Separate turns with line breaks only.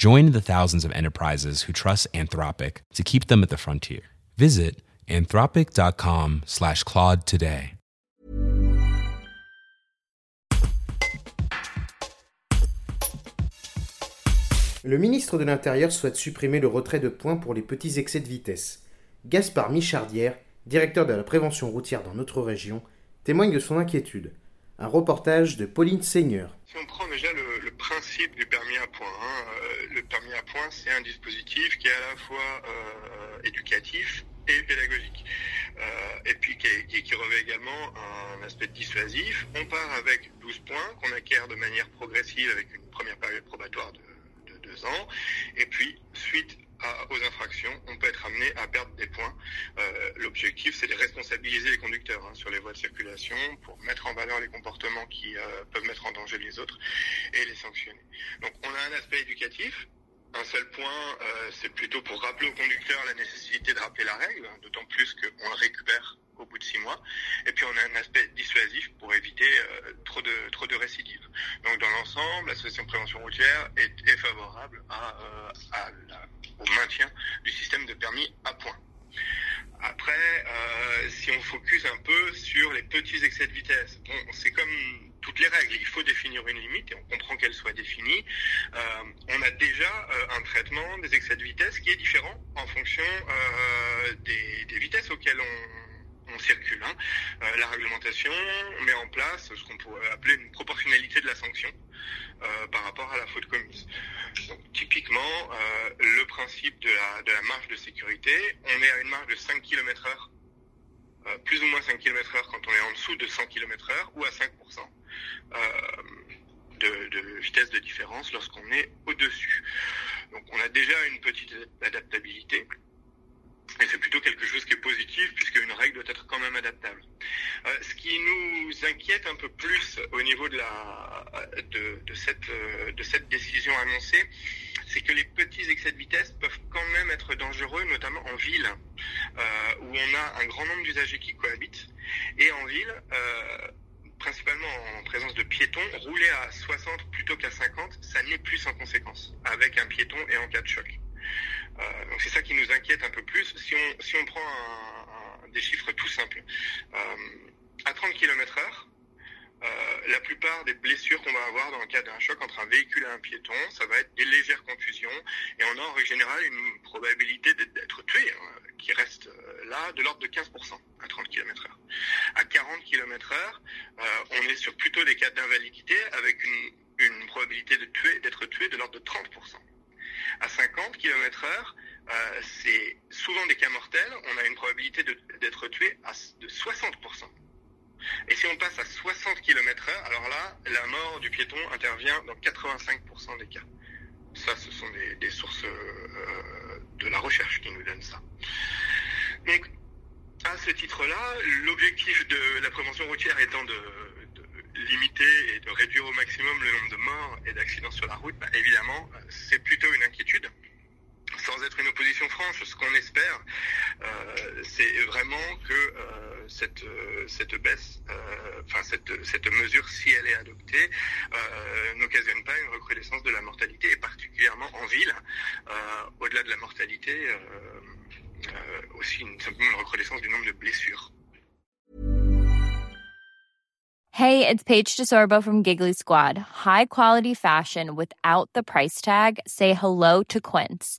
Join the thousands of enterprises who trust Anthropic to keep them at the frontier. Visit anthropic.com slash Claude today.
Le ministre de l'Intérieur souhaite supprimer le retrait de points pour les petits excès de vitesse. Gaspard Michardière, directeur de la prévention routière dans notre région, témoigne de son inquiétude. Un reportage de Pauline Seigneur.
Si on prend déjà le, du permis à points, hein, euh, le permis à points, c'est un dispositif qui est à la fois euh, éducatif et pédagogique. Euh, et puis qui, qui, revêt également un aspect dissuasif. On part avec 12 points qu'on acquiert de manière progressive avec une première période probatoire de, de deux ans. Et puis, suite aux infractions, on peut être amené à perdre des points. Euh, l'objectif, c'est de responsabiliser les conducteurs hein, sur les voies de circulation pour mettre en valeur les comportements qui euh, peuvent mettre en danger les autres et les sanctionner. Donc on a un aspect éducatif. Un seul point, euh, c'est plutôt pour rappeler aux conducteurs la nécessité de rappeler la règle, hein, d'autant plus qu'on le récupère au bout de six mois. Et puis on a un aspect dissuasif pour éviter trop de trop de récidives. Donc dans l'ensemble, l'association prévention routière est, favorable à, à la, au maintien du système de permis à points. Après, euh, si on focus un peu petits excès de vitesse, c'est comme toutes les règles. Il faut définir une limite et on comprend qu'elle soit définie. Euh, on a déjà euh, un traitement des excès de vitesse qui est différent en fonction euh, des, vitesses auxquelles on, circule. Hein. La réglementation met en place ce qu'on pourrait appeler une proportionnalité de la sanction par rapport à la faute commise. Typiquement, le principe de la, de la marge de sécurité, on est à une marge de 5 km heure, plus ou moins 5 km heure quand on est en dessous de 100 km heure, ou à 5% de, de vitesse de différence lorsqu'on est au-dessus. Donc on a déjà une petite adaptabilité. Et c'est plutôt quelque chose qui est positif puisqu'une règle doit être quand même adaptable. Euh, ce qui nous inquiète un peu plus au niveau de, la, de, euh, de cette décision annoncée, c'est que les petits excès de vitesse peuvent quand même être dangereux, notamment en ville, euh, où on a un grand nombre d'usagers qui cohabitent. Et en ville, euh, principalement en présence de piétons, rouler à 60 plutôt qu'à 50, ça n'est plus sans conséquence, avec un piéton et en cas de choc. Euh, donc c'est ça qui nous inquiète un peu plus. Si on, si on prend des chiffres tout simples, à 30 km heure, euh, la plupart des blessures qu'on va avoir dans le cas d'un choc entre un véhicule et un piéton, ça va être des légères contusions et on a en règle générale une probabilité d'être tué hein, qui reste euh, là de l'ordre de 15% à 30 km heure. À 40 km heure, euh, on est sur plutôt des cas d'invalidité avec une, probabilité de tuer, d'être tué de l'ordre de 30% à 50 km heure, euh, c'est souvent des cas mortels. On a une probabilité d'être tué de 60%. Et si on passe à 60 km heure, alors là, la mort du piéton intervient dans 85% des cas. Ça, ce sont des, sources euh, de la recherche qui nous donnent ça. Donc, à ce titre-là, l'objectif de la prévention routière étant de, limiter et de réduire au maximum le nombre de morts et d'accidents sur la route, bah, évidemment, c'est plutôt une inquiétude. Sans être une opposition franche, ce qu'on espère, euh, c'est vraiment que euh, cette, euh, cette baisse, euh, enfin cette, cette mesure, si elle est adoptée, euh, n'occasionne pas une recrudescence de la mortalité, et particulièrement en ville. Au-delà de la mortalité, aussi une, simplement une recrudescence du nombre de blessures.
Hey, it's Paige DeSorbo from Giggly Squad. High quality fashion without the price tag. Say hello to Quince.